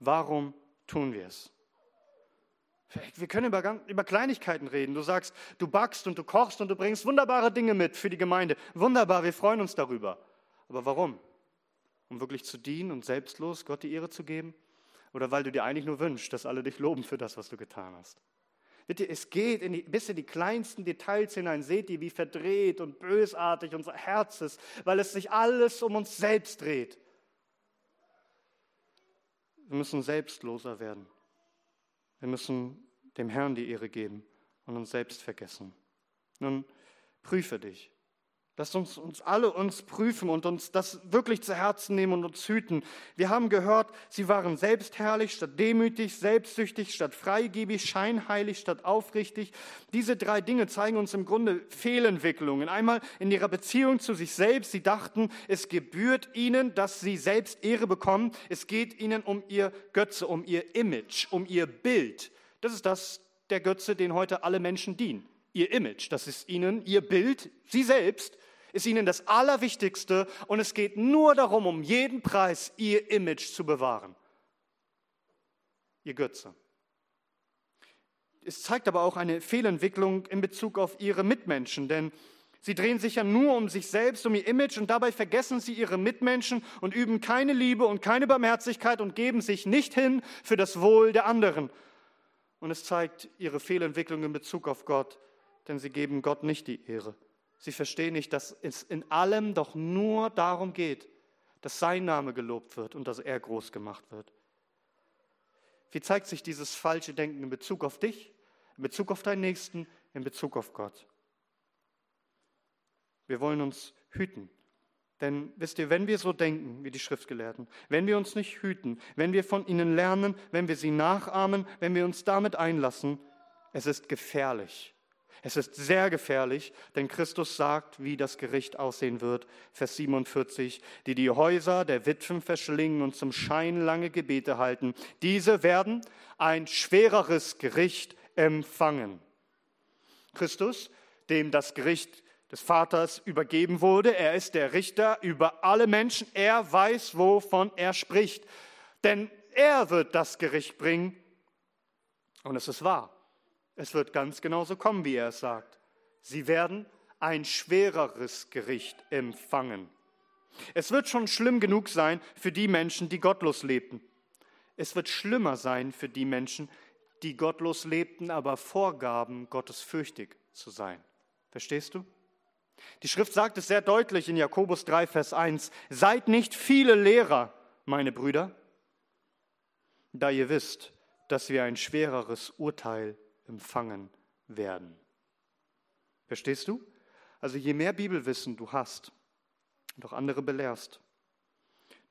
Warum tun wir es? Wir können über, über Kleinigkeiten reden. Du sagst, du backst und du kochst und du bringst wunderbare Dinge mit für die Gemeinde. Wunderbar, wir freuen uns darüber. Aber warum? Um wirklich zu dienen und selbstlos Gott die Ehre zu geben? Oder weil du dir eigentlich nur wünschst, dass alle dich loben für das, was du getan hast? Bitte, es geht in die, bis in die kleinsten Details hinein. Seht ihr, wie verdreht und bösartig unser Herz ist, weil es sich alles um uns selbst dreht. Wir müssen selbstloser werden. Wir müssen dem Herrn die Ehre geben und uns selbst vergessen. Nun, prüfe dich. Lass uns, uns alle uns prüfen und uns das wirklich zu Herzen nehmen und uns hüten. Wir haben gehört, sie waren selbstherrlich statt demütig, selbstsüchtig statt freigebig, scheinheilig statt aufrichtig. Diese drei Dinge zeigen uns im Grunde Fehlentwicklungen. Einmal in ihrer Beziehung zu sich selbst. Sie dachten, es gebührt ihnen, dass sie selbst Ehre bekommen. Es geht ihnen um ihr Götze, um ihr Image, um ihr Bild. Das ist das, der Götze, den heute alle Menschen dienen. Ihr Image, das ist ihnen ihr Bild, sie selbst ist ihnen das Allerwichtigste und es geht nur darum, um jeden Preis ihr Image zu bewahren. Ihr Götze. Es zeigt aber auch eine Fehlentwicklung in Bezug auf ihre Mitmenschen, denn sie drehen sich ja nur um sich selbst, um ihr Image und dabei vergessen sie ihre Mitmenschen und üben keine Liebe und keine Barmherzigkeit und geben sich nicht hin für das Wohl der anderen. Und es zeigt ihre Fehlentwicklung in Bezug auf Gott, denn sie geben Gott nicht die Ehre. Sie verstehen nicht, dass es in allem doch nur darum geht, dass sein Name gelobt wird und dass er groß gemacht wird. Wie zeigt sich dieses falsche Denken in Bezug auf dich, in Bezug auf deinen Nächsten, in Bezug auf Gott? Wir wollen uns hüten. Denn wisst ihr, wenn wir so denken wie die Schriftgelehrten, wenn wir uns nicht hüten, wenn wir von ihnen lernen, wenn wir sie nachahmen, wenn wir uns damit einlassen, es ist gefährlich. Es ist sehr gefährlich, denn Christus sagt, wie das Gericht aussehen wird. Vers 47, die die Häuser der Witwen verschlingen und zum Schein lange Gebete halten, diese werden ein schwereres Gericht empfangen. Christus, dem das Gericht des Vaters übergeben wurde, er ist der Richter über alle Menschen, er weiß, wovon er spricht, denn er wird das Gericht bringen Und es ist wahr. Es wird ganz genauso kommen, wie er es sagt. Sie werden ein schwereres Gericht empfangen. Es wird schon schlimm genug sein für die Menschen, die gottlos lebten. Es wird schlimmer sein für die Menschen, die gottlos lebten, aber vorgaben, gottesfürchtig zu sein. Verstehst du? Die Schrift sagt es sehr deutlich in Jakobus 3, Vers 1. Seid nicht viele Lehrer, meine Brüder, da ihr wisst, dass wir ein schwereres Urteil empfangen werden. Verstehst du? Also je mehr Bibelwissen du hast und auch andere belehrst,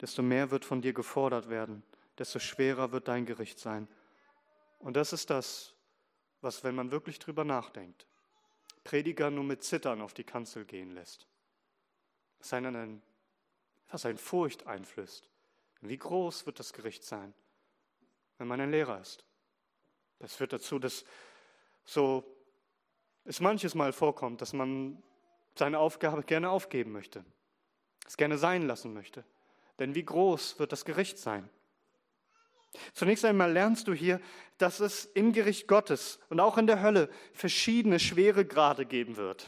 desto mehr wird von dir gefordert werden, desto schwerer wird dein Gericht sein. Und das ist das, was, wenn man wirklich drüber nachdenkt, Prediger nur mit Zittern auf die Kanzel gehen lässt. Was einen, was ein Furcht einflößt. Wie groß wird das Gericht sein, wenn man ein Lehrer ist? Das führt dazu, dass so es manches Mal vorkommt, dass man seine Aufgabe gerne aufgeben möchte, es gerne sein lassen möchte. Denn wie groß wird das Gericht sein? Zunächst einmal lernst du hier, dass es im Gericht Gottes und auch in der Hölle verschiedene Schweregrade geben wird.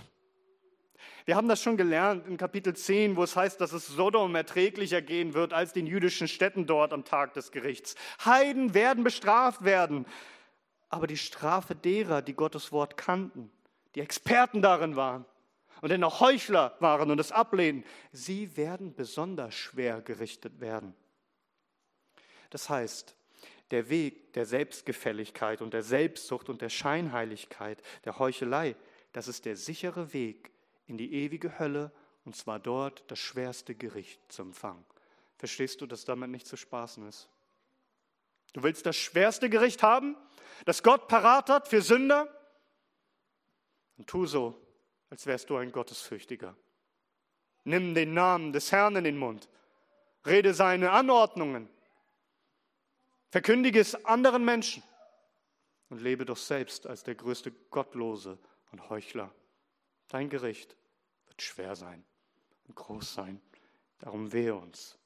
Wir haben das schon gelernt in Kapitel 10, wo es heißt, dass es Sodom erträglicher gehen wird als den jüdischen Städten dort am Tag des Gerichts. Heiden werden bestraft werden, aber die Strafe derer, die Gottes Wort kannten, die Experten darin waren und dennoch Heuchler waren und es ablehnen, sie werden besonders schwer gerichtet werden. Das heißt, der Weg der Selbstgefälligkeit und der Selbstsucht und der Scheinheiligkeit, der Heuchelei, das ist der sichere Weg in die ewige Hölle und zwar dort das schwerste Gericht zu empfangen. Verstehst du, dass damit nicht zu spaßen ist? Du willst das schwerste Gericht haben, das Gott parat hat für Sünder? Und tu so, als wärst du ein Gottesfürchtiger. Nimm den Namen des Herrn in den Mund. Rede seine Anordnungen. Verkündige es anderen Menschen und lebe doch selbst als der größte Gottlose und Heuchler. Dein Gericht wird schwer sein und groß sein. Darum wehe uns.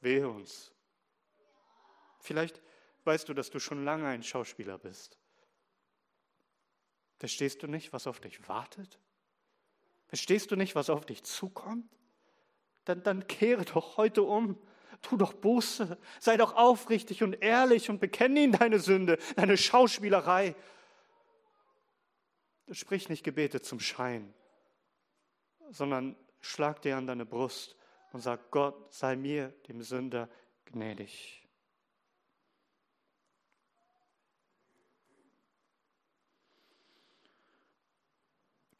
Wehe uns. Vielleicht weißt du, dass du schon lange ein Schauspieler bist. Verstehst du nicht, was auf dich wartet? Verstehst du nicht, was auf dich zukommt? Dann, dann kehre doch heute um tu doch Buße, sei doch aufrichtig und ehrlich und bekenne ihnen deine Sünde, deine Schauspielerei. Sprich nicht Gebete zum Schein, sondern schlag dir an deine Brust und sag, Gott, sei mir, dem Sünder, gnädig.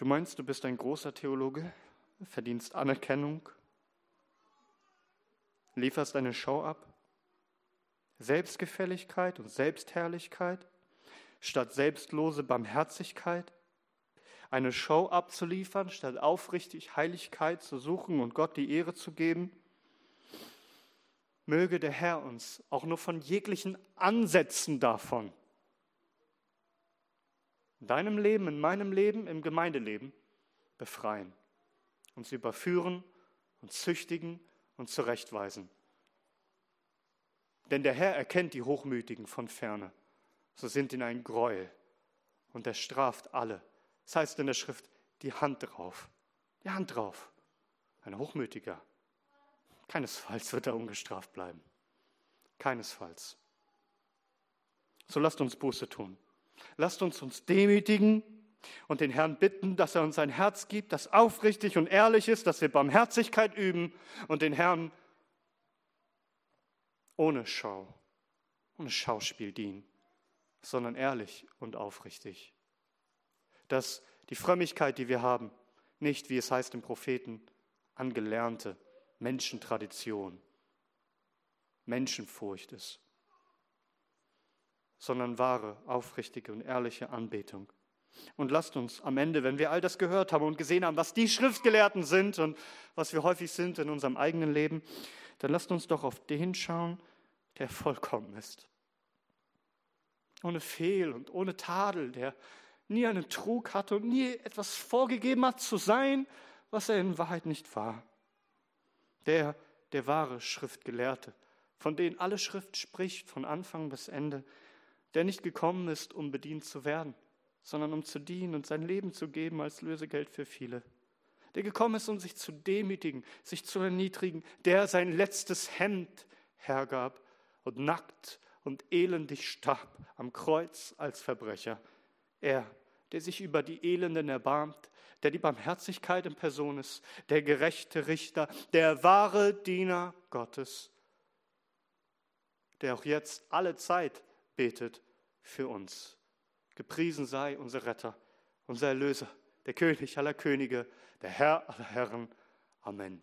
Du meinst, du bist ein großer Theologe, verdienst Anerkennung, lieferst eine Show ab? Selbstgefälligkeit und Selbstherrlichkeit statt selbstlose Barmherzigkeit? Eine Show abzuliefern, statt aufrichtig Heiligkeit zu suchen und Gott die Ehre zu geben? Möge der Herr uns auch nur von jeglichen Ansätzen davon, in deinem Leben, in meinem Leben, im Gemeindeleben, befreien, uns überführen und züchtigen und zurechtweisen. Denn der Herr erkennt die Hochmütigen von ferne. So sind in ein Gräuel und er straft alle. Das heißt in der Schrift, die Hand drauf. Die Hand drauf. Ein Hochmütiger. Keinesfalls wird er ungestraft bleiben. Keinesfalls. So lasst uns Buße tun. Lasst uns uns demütigen und den Herrn bitten, dass er uns ein Herz gibt, das aufrichtig und ehrlich ist, dass wir Barmherzigkeit üben und den Herrn ohne Schau, ohne Schauspiel dienen, sondern ehrlich und aufrichtig. Dass die Frömmigkeit, die wir haben, nicht, wie es heißt im Propheten, angelernte Menschentradition, Menschenfurcht ist, sondern wahre, aufrichtige und ehrliche Anbetung und lasst uns am Ende, wenn wir all das gehört haben und gesehen haben, was die Schriftgelehrten sind und was wir häufig sind in unserem eigenen Leben, dann lasst uns doch auf den schauen, der vollkommen ist. Ohne Fehl und ohne Tadel, der nie einen Trug hatte und nie etwas vorgegeben hat zu sein, was er in Wahrheit nicht war. Der, der wahre Schriftgelehrte, von dem alle Schrift spricht, von Anfang bis Ende, der nicht gekommen ist, um bedient zu werden, sondern um zu dienen und sein Leben zu geben als Lösegeld für viele. Der gekommen ist, um sich zu demütigen, sich zu erniedrigen, der sein letztes Hemd hergab und nackt und elendig starb am Kreuz als Verbrecher. Er, der sich über die Elenden erbarmt, der die Barmherzigkeit in Person ist, der gerechte Richter, der wahre Diener Gottes, der auch jetzt alle Zeit betet für uns. Gepriesen sei unser Retter, unser Erlöser, der König aller Könige, der Herr aller Herren. Amen.